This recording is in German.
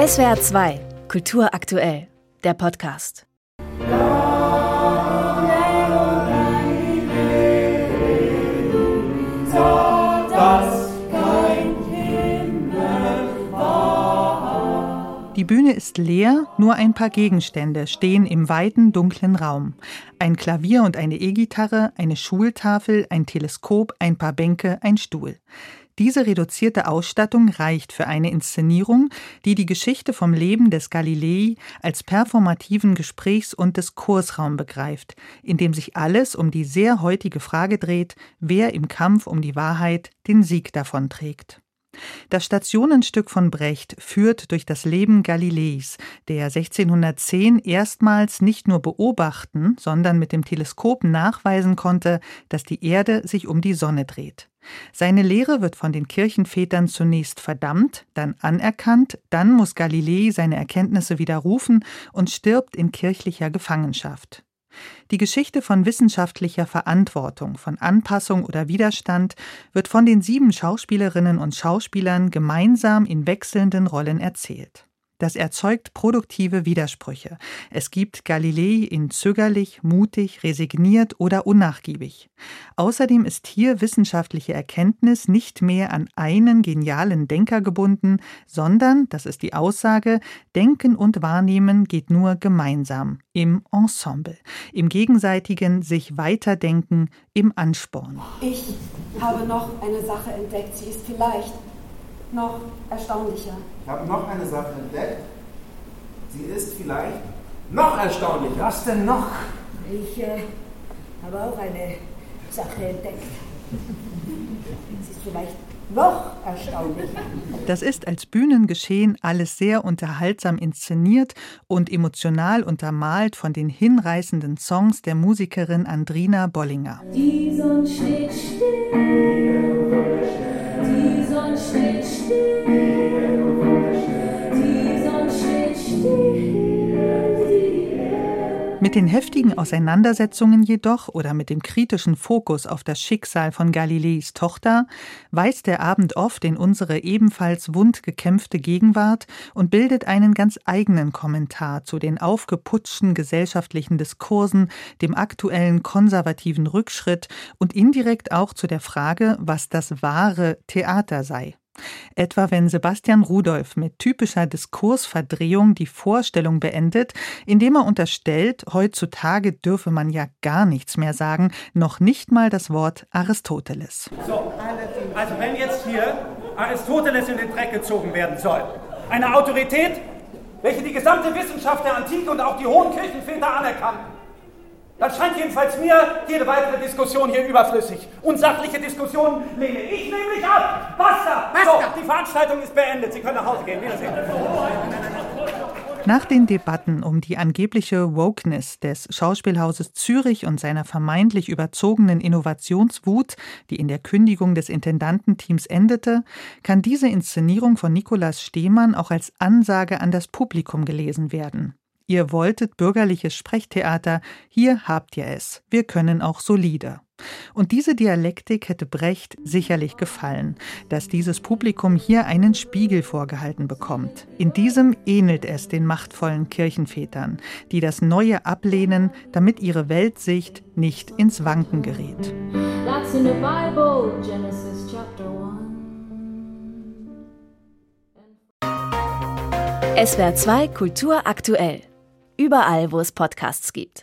SWR 2, Kultur aktuell, der Podcast. Die Bühne ist leer, nur ein paar Gegenstände stehen im weiten, dunklen Raum. Ein Klavier und eine E-Gitarre, eine Schultafel, ein Teleskop, ein paar Bänke, ein Stuhl. Diese reduzierte Ausstattung reicht für eine Inszenierung, die die Geschichte vom Leben des Galilei als performativen Gesprächs- und Diskursraum begreift, in dem sich alles um die sehr heutige Frage dreht, wer im Kampf um die Wahrheit den Sieg davonträgt. Das Stationenstück von Brecht führt durch das Leben Galileis, der 1610 erstmals nicht nur beobachten, sondern mit dem Teleskop nachweisen konnte, dass die Erde sich um die Sonne dreht. Seine Lehre wird von den Kirchenvätern zunächst verdammt, dann anerkannt, dann muss Galilei seine Erkenntnisse widerrufen und stirbt in kirchlicher Gefangenschaft. Die Geschichte von wissenschaftlicher Verantwortung, von Anpassung oder Widerstand wird von den sieben Schauspielerinnen und Schauspielern gemeinsam in wechselnden Rollen erzählt. Das erzeugt produktive Widersprüche. Es gibt Galilei in zögerlich, mutig, resigniert oder unnachgiebig. Außerdem ist hier wissenschaftliche Erkenntnis nicht mehr an einen genialen Denker gebunden, sondern, das ist die Aussage, Denken und Wahrnehmen geht nur gemeinsam, im Ensemble, im gegenseitigen sich weiterdenken, im Ansporn. Ich habe noch eine Sache entdeckt. Sie ist vielleicht noch erstaunlicher. Ich habe noch eine Sache entdeckt. Sie ist vielleicht noch erstaunlicher. Was denn noch? Ich äh, habe auch eine Sache entdeckt. Sie ist vielleicht noch erstaunlicher. Das ist als Bühnengeschehen alles sehr unterhaltsam inszeniert und emotional untermalt von den hinreißenden Songs der Musikerin Andrina Bollinger. Die Sonne steht still. Mit den heftigen Auseinandersetzungen jedoch oder mit dem kritischen Fokus auf das Schicksal von Galileis Tochter weist der Abend oft in unsere ebenfalls wund gekämpfte Gegenwart und bildet einen ganz eigenen Kommentar zu den aufgeputschten gesellschaftlichen Diskursen, dem aktuellen konservativen Rückschritt und indirekt auch zu der Frage, was das wahre Theater sei. Etwa wenn Sebastian Rudolph mit typischer Diskursverdrehung die Vorstellung beendet, indem er unterstellt, heutzutage dürfe man ja gar nichts mehr sagen, noch nicht mal das Wort Aristoteles. So, also wenn jetzt hier Aristoteles in den Dreck gezogen werden soll, eine Autorität, welche die gesamte Wissenschaft der Antike und auch die hohen Kirchenväter anerkannten, dann scheint jedenfalls mir jede weitere Diskussion hier überflüssig. Unsachliche Diskussionen lehne ich nämlich ab. So, die Veranstaltung ist beendet. Sie können nach Hause gehen. Wiedersehen. Nach den Debatten um die angebliche Wokeness des Schauspielhauses Zürich und seiner vermeintlich überzogenen Innovationswut, die in der Kündigung des Intendantenteams endete, kann diese Inszenierung von Nikolaus Stehmann auch als Ansage an das Publikum gelesen werden. Ihr wolltet bürgerliches Sprechtheater, hier habt ihr es. Wir können auch solider. Und diese Dialektik hätte Brecht sicherlich gefallen, dass dieses Publikum hier einen Spiegel vorgehalten bekommt. In diesem ähnelt es den machtvollen Kirchenvätern, die das Neue ablehnen, damit ihre Weltsicht nicht ins Wanken gerät. That's in the Bible, Genesis chapter 1. SWR 2 Kultur aktuell. Überall, wo es Podcasts gibt.